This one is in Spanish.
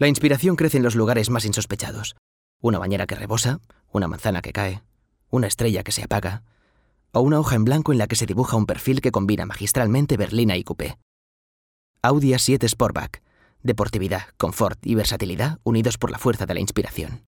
La inspiración crece en los lugares más insospechados. Una bañera que rebosa, una manzana que cae, una estrella que se apaga, o una hoja en blanco en la que se dibuja un perfil que combina magistralmente berlina y coupé. Audi A7 Sportback. Deportividad, confort y versatilidad unidos por la fuerza de la inspiración.